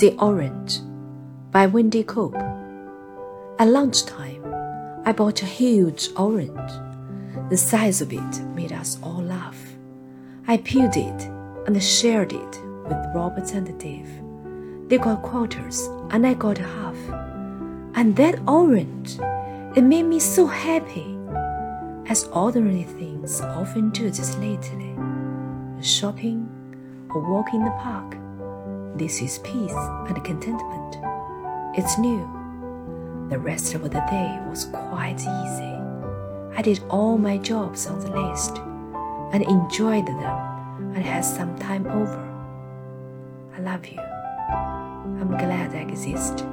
The Orange by Wendy Cope. At lunchtime, I bought a huge orange. The size of it made us all laugh. I peeled it and shared it with Robert and Dave. They got quarters and I got a half. And that orange, it made me so happy, as ordinary things often do just lately. Shopping or walk in the park. This is peace and contentment. It's new. The rest of the day was quite easy. I did all my jobs on the list and enjoyed them and had some time over. I love you. I'm glad I exist.